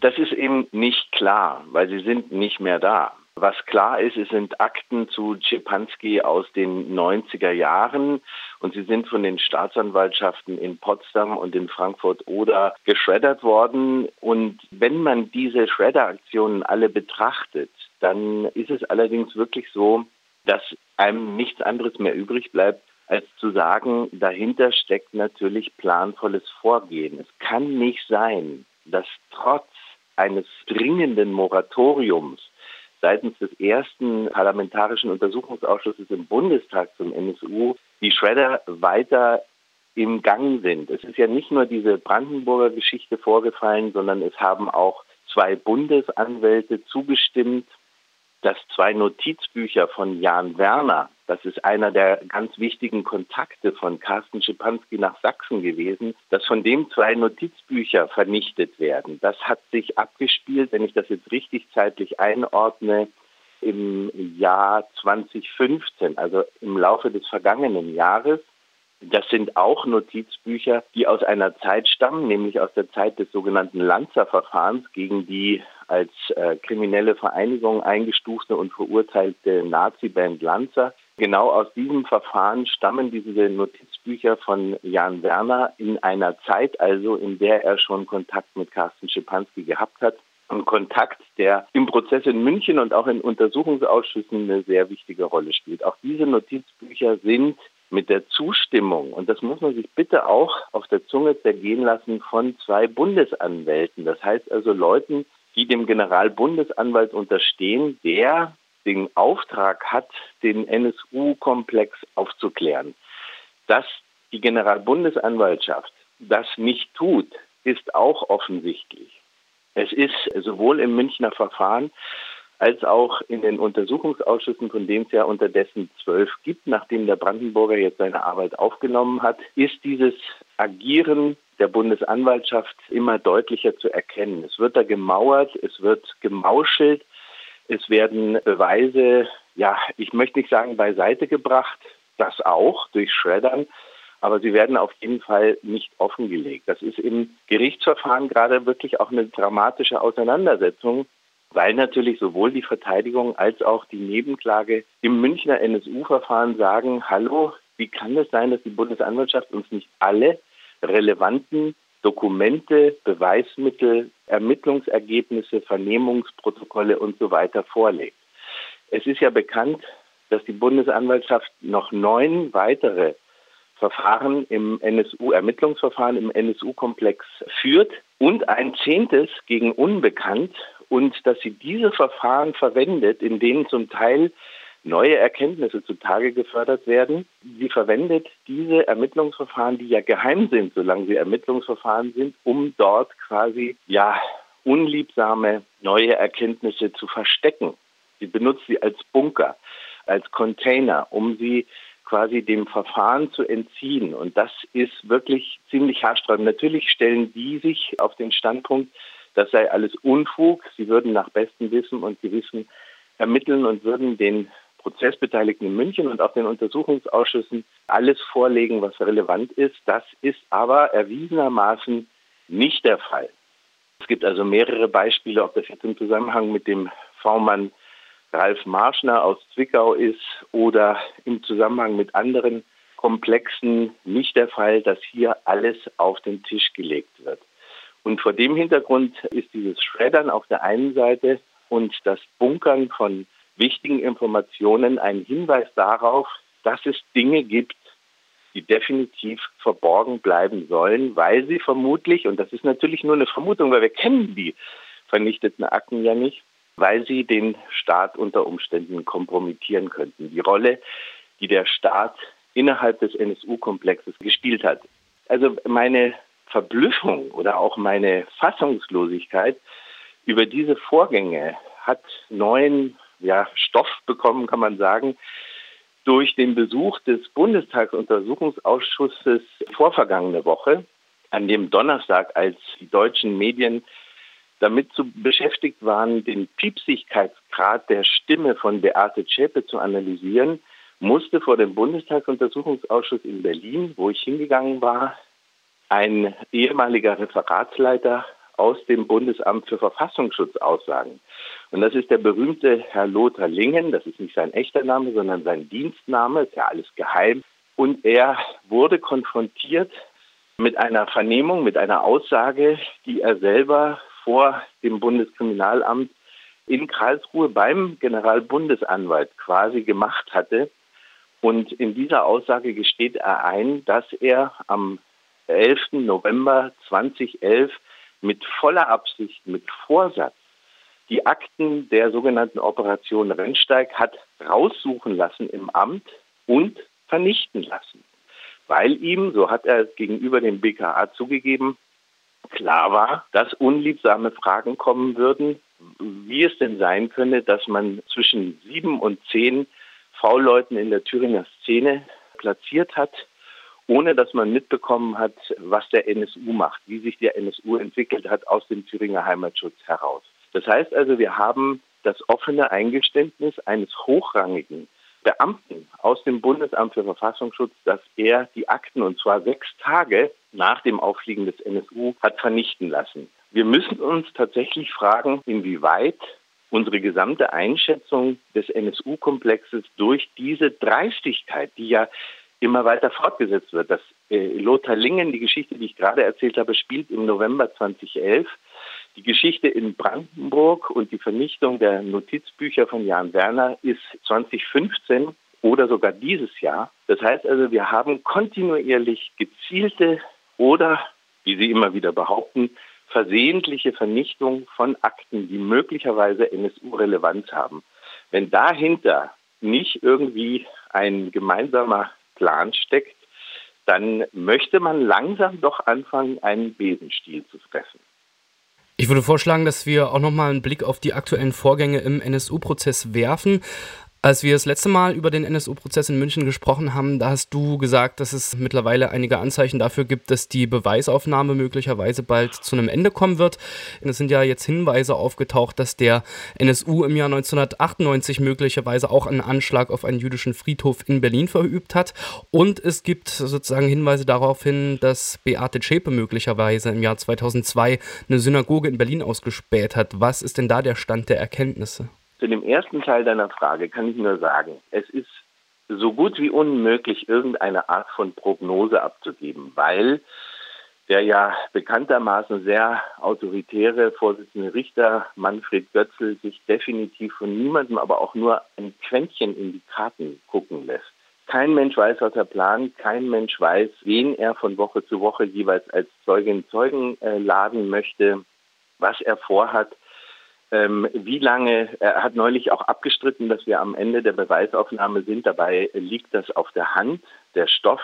Das ist eben nicht klar, weil sie sind nicht mehr da. Was klar ist, es sind Akten zu Czepanski aus den 90er Jahren und sie sind von den Staatsanwaltschaften in Potsdam und in Frankfurt oder geschreddert worden. Und wenn man diese Schredderaktionen alle betrachtet, dann ist es allerdings wirklich so, dass einem nichts anderes mehr übrig bleibt, als zu sagen, dahinter steckt natürlich planvolles Vorgehen. Es kann nicht sein, dass trotz eines dringenden Moratoriums seitens des ersten parlamentarischen Untersuchungsausschusses im Bundestag zum NSU die Schredder weiter im Gang sind. Es ist ja nicht nur diese Brandenburger Geschichte vorgefallen, sondern es haben auch zwei Bundesanwälte zugestimmt, dass zwei Notizbücher von Jan Werner, das ist einer der ganz wichtigen Kontakte von Carsten Schipanski nach Sachsen gewesen, dass von dem zwei Notizbücher vernichtet werden. Das hat sich abgespielt, wenn ich das jetzt richtig zeitlich einordne, im Jahr 2015, also im Laufe des vergangenen Jahres. Das sind auch Notizbücher, die aus einer Zeit stammen, nämlich aus der Zeit des sogenannten Lanzer-Verfahrens gegen die als äh, kriminelle Vereinigung eingestufte und verurteilte Nazi-Band Lanzer. Genau aus diesem Verfahren stammen diese Notizbücher von Jan Werner in einer Zeit also, in der er schon Kontakt mit Carsten Schipanski gehabt hat. Ein Kontakt, der im Prozess in München und auch in Untersuchungsausschüssen eine sehr wichtige Rolle spielt. Auch diese Notizbücher sind mit der Zustimmung, und das muss man sich bitte auch auf der Zunge zergehen lassen, von zwei Bundesanwälten. Das heißt also Leuten, die dem Generalbundesanwalt unterstehen, der den Auftrag hat, den NSU-Komplex aufzuklären. Dass die Generalbundesanwaltschaft das nicht tut, ist auch offensichtlich. Es ist sowohl im Münchner Verfahren als auch in den Untersuchungsausschüssen, von denen es ja unterdessen zwölf gibt, nachdem der Brandenburger jetzt seine Arbeit aufgenommen hat, ist dieses Agieren der Bundesanwaltschaft immer deutlicher zu erkennen. Es wird da gemauert, es wird gemauschelt, es werden Beweise, ja, ich möchte nicht sagen beiseite gebracht, das auch durch Schreddern, aber sie werden auf jeden Fall nicht offengelegt. Das ist im Gerichtsverfahren gerade wirklich auch eine dramatische Auseinandersetzung, weil natürlich sowohl die Verteidigung als auch die Nebenklage im Münchner NSU-Verfahren sagen, hallo, wie kann es sein, dass die Bundesanwaltschaft uns nicht alle relevanten Dokumente, Beweismittel, Ermittlungsergebnisse, Vernehmungsprotokolle und so weiter vorlegt. Es ist ja bekannt, dass die Bundesanwaltschaft noch neun weitere Verfahren im NSU, Ermittlungsverfahren im NSU-Komplex führt und ein zehntes gegen Unbekannt und dass sie diese Verfahren verwendet, in denen zum Teil neue Erkenntnisse zutage gefördert werden. Sie verwendet diese Ermittlungsverfahren, die ja geheim sind, solange sie Ermittlungsverfahren sind, um dort quasi ja unliebsame neue Erkenntnisse zu verstecken. Sie benutzt sie als Bunker, als Container, um sie quasi dem Verfahren zu entziehen. Und das ist wirklich ziemlich haarsträubend. Natürlich stellen die sich auf den Standpunkt, das sei alles Unfug. Sie würden nach bestem Wissen und Gewissen ermitteln und würden den Prozessbeteiligten in München und auch den Untersuchungsausschüssen alles vorlegen, was relevant ist. Das ist aber erwiesenermaßen nicht der Fall. Es gibt also mehrere Beispiele, ob das jetzt im Zusammenhang mit dem V-Mann Ralf Marschner aus Zwickau ist oder im Zusammenhang mit anderen Komplexen nicht der Fall, dass hier alles auf den Tisch gelegt wird. Und vor dem Hintergrund ist dieses Schreddern auf der einen Seite und das Bunkern von wichtigen Informationen ein Hinweis darauf, dass es Dinge gibt, die definitiv verborgen bleiben sollen, weil sie vermutlich, und das ist natürlich nur eine Vermutung, weil wir kennen die vernichteten Akten ja nicht, weil sie den Staat unter Umständen kompromittieren könnten. Die Rolle, die der Staat innerhalb des NSU-Komplexes gespielt hat. Also meine Verblüffung oder auch meine Fassungslosigkeit über diese Vorgänge hat neuen ja, Stoff bekommen, kann man sagen, durch den Besuch des Bundestagsuntersuchungsausschusses vorvergangene Woche, an dem Donnerstag, als die deutschen Medien damit zu beschäftigt waren, den Piepsigkeitsgrad der Stimme von Beate Zschäpe zu analysieren, musste vor dem Bundestagsuntersuchungsausschuss in Berlin, wo ich hingegangen war, ein ehemaliger Referatsleiter aus dem Bundesamt für Verfassungsschutz aussagen. Und das ist der berühmte Herr Lothar Lingen. Das ist nicht sein echter Name, sondern sein Dienstname. Ist ja alles geheim. Und er wurde konfrontiert mit einer Vernehmung, mit einer Aussage, die er selber vor dem Bundeskriminalamt in Karlsruhe beim Generalbundesanwalt quasi gemacht hatte. Und in dieser Aussage gesteht er ein, dass er am 11. November 2011 mit voller Absicht, mit Vorsatz die Akten der sogenannten Operation Rennsteig hat raussuchen lassen im Amt und vernichten lassen. Weil ihm, so hat er gegenüber dem BKA zugegeben, klar war, dass unliebsame Fragen kommen würden, wie es denn sein könne, dass man zwischen sieben und zehn V-Leuten in der Thüringer Szene platziert hat, ohne dass man mitbekommen hat, was der NSU macht, wie sich der NSU entwickelt hat aus dem Thüringer Heimatschutz heraus. Das heißt also, wir haben das offene Eingeständnis eines hochrangigen Beamten aus dem Bundesamt für Verfassungsschutz, dass er die Akten, und zwar sechs Tage nach dem Auffliegen des NSU, hat vernichten lassen. Wir müssen uns tatsächlich fragen, inwieweit unsere gesamte Einschätzung des NSU-Komplexes durch diese Dreistigkeit, die ja immer weiter fortgesetzt wird. Das äh, Lothar Lingen, die Geschichte, die ich gerade erzählt habe, spielt im November 2011. Die Geschichte in Brandenburg und die Vernichtung der Notizbücher von Jan Werner ist 2015 oder sogar dieses Jahr. Das heißt also, wir haben kontinuierlich gezielte oder, wie Sie immer wieder behaupten, versehentliche Vernichtung von Akten, die möglicherweise NSU-Relevanz haben. Wenn dahinter nicht irgendwie ein gemeinsamer Plan steckt, dann möchte man langsam doch anfangen, einen Besenstiel zu fressen. Ich würde vorschlagen, dass wir auch nochmal einen Blick auf die aktuellen Vorgänge im NSU-Prozess werfen. Als wir das letzte Mal über den NSU-Prozess in München gesprochen haben, da hast du gesagt, dass es mittlerweile einige Anzeichen dafür gibt, dass die Beweisaufnahme möglicherweise bald zu einem Ende kommen wird. Es sind ja jetzt Hinweise aufgetaucht, dass der NSU im Jahr 1998 möglicherweise auch einen Anschlag auf einen jüdischen Friedhof in Berlin verübt hat. Und es gibt sozusagen Hinweise darauf hin, dass Beate Zschäpe möglicherweise im Jahr 2002 eine Synagoge in Berlin ausgespäht hat. Was ist denn da der Stand der Erkenntnisse? Zu dem ersten Teil deiner Frage kann ich nur sagen, es ist so gut wie unmöglich, irgendeine Art von Prognose abzugeben, weil der ja bekanntermaßen sehr autoritäre Vorsitzende Richter Manfred Götzl sich definitiv von niemandem, aber auch nur ein Quäntchen in die Karten gucken lässt. Kein Mensch weiß, was er plant, kein Mensch weiß, wen er von Woche zu Woche jeweils als Zeugin Zeugen äh, laden möchte, was er vorhat. Ähm, wie lange, er hat neulich auch abgestritten, dass wir am Ende der Beweisaufnahme sind. Dabei liegt das auf der Hand. Der Stoff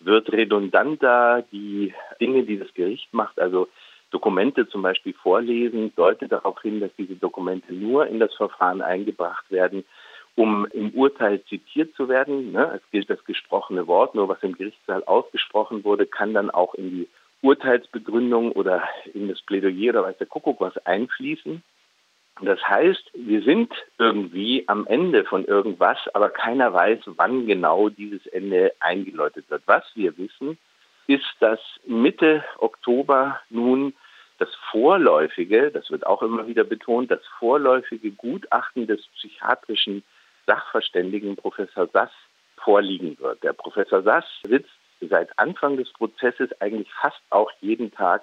wird redundanter. Die Dinge, die das Gericht macht, also Dokumente zum Beispiel vorlesen, deutet darauf hin, dass diese Dokumente nur in das Verfahren eingebracht werden, um im Urteil zitiert zu werden. Ne? Es gilt das gesprochene Wort, nur was im Gerichtssaal ausgesprochen wurde, kann dann auch in die Urteilsbegründung oder in das Plädoyer oder weiß der Kuckuck was einfließen. Das heißt, wir sind irgendwie am Ende von irgendwas, aber keiner weiß, wann genau dieses Ende eingeläutet wird. Was wir wissen, ist, dass Mitte Oktober nun das vorläufige, das wird auch immer wieder betont, das vorläufige Gutachten des psychiatrischen Sachverständigen Professor Sass vorliegen wird. Der Professor Sass sitzt seit Anfang des Prozesses eigentlich fast auch jeden Tag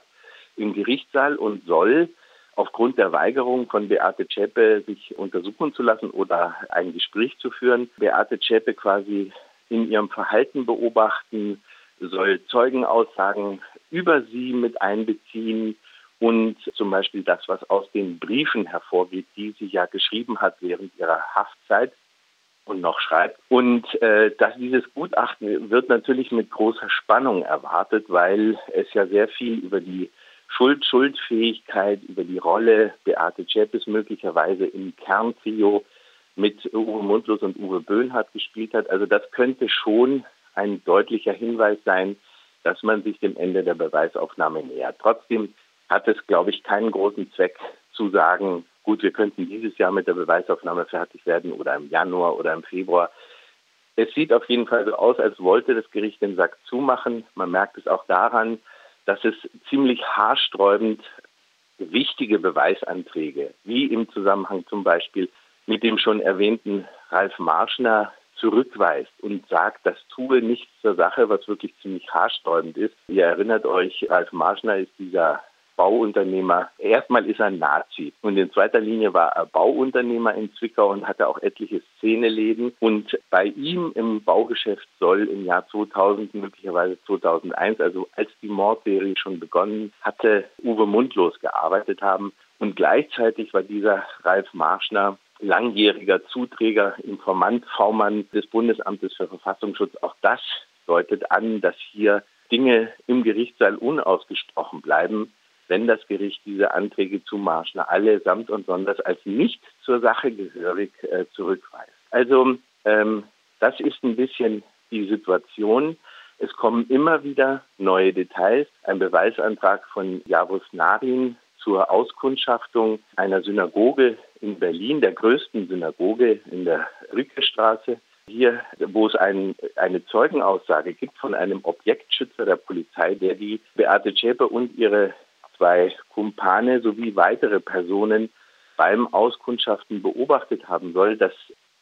im Gerichtssaal und soll aufgrund der Weigerung von Beate Zschäpe, sich untersuchen zu lassen oder ein Gespräch zu führen, Beate Zschäpe quasi in ihrem Verhalten beobachten, soll Zeugenaussagen über sie mit einbeziehen und zum Beispiel das, was aus den Briefen hervorgeht, die sie ja geschrieben hat während ihrer Haftzeit und noch schreibt. Und äh, dass dieses Gutachten wird natürlich mit großer Spannung erwartet, weil es ja sehr viel über die Schuld, Schuldfähigkeit, über die Rolle Beate Zschäpes möglicherweise im Kerntrio mit Uwe Mundlos und Uwe Böhnhardt gespielt hat. Also das könnte schon ein deutlicher Hinweis sein, dass man sich dem Ende der Beweisaufnahme nähert. Trotzdem hat es, glaube ich, keinen großen Zweck zu sagen, gut, wir könnten dieses Jahr mit der Beweisaufnahme fertig werden oder im Januar oder im Februar. Es sieht auf jeden Fall so aus, als wollte das Gericht den Sack zumachen. Man merkt es auch daran, dass es ziemlich haarsträubend wichtige Beweisanträge, wie im Zusammenhang zum Beispiel mit dem schon erwähnten Ralf Marschner zurückweist und sagt, das tue nichts zur Sache, was wirklich ziemlich haarsträubend ist. Ihr erinnert euch, Ralf Marschner ist dieser Bauunternehmer. Erstmal ist er ein Nazi und in zweiter Linie war er Bauunternehmer in Zwickau und hatte auch etliche Szeneläden. Und bei ihm im Baugeschäft soll im Jahr 2000, möglicherweise 2001, also als die Mordserie schon begonnen hatte, Uwe Mundlos gearbeitet haben. Und gleichzeitig war dieser Ralf Marschner langjähriger Zuträger, Informant, V-Mann des Bundesamtes für Verfassungsschutz. Auch das deutet an, dass hier Dinge im Gerichtssaal unausgesprochen bleiben, wenn das Gericht diese Anträge zu Marschner allesamt und sonders als nicht zur Sache gehörig äh, zurückweist. Also ähm, das ist ein bisschen die Situation. Es kommen immer wieder neue Details. Ein Beweisantrag von Javus Narin zur Auskundschaftung einer Synagoge in Berlin, der größten Synagoge in der Rückestraße. Hier, wo es ein, eine Zeugenaussage gibt von einem Objektschützer der Polizei, der die Beate Zschäpe und ihre zwei Kumpane sowie weitere Personen beim Auskundschaften beobachtet haben soll. Das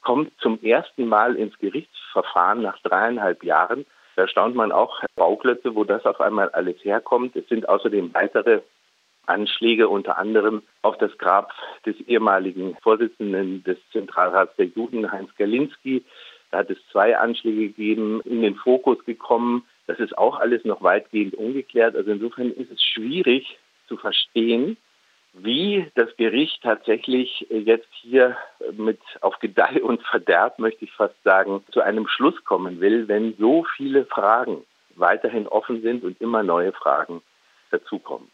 kommt zum ersten Mal ins Gerichtsverfahren nach dreieinhalb Jahren. Da staunt man auch Bauklötze, wo das auf einmal alles herkommt. Es sind außerdem weitere Anschläge unter anderem auf das Grab des ehemaligen Vorsitzenden des Zentralrats der Juden, Heinz Galinski. Da hat es zwei Anschläge gegeben, in den Fokus gekommen. Das ist auch alles noch weitgehend ungeklärt. Also insofern ist es schwierig, zu verstehen, wie das Gericht tatsächlich jetzt hier mit auf Gedeih und Verderb, möchte ich fast sagen, zu einem Schluss kommen will, wenn so viele Fragen weiterhin offen sind und immer neue Fragen dazukommen.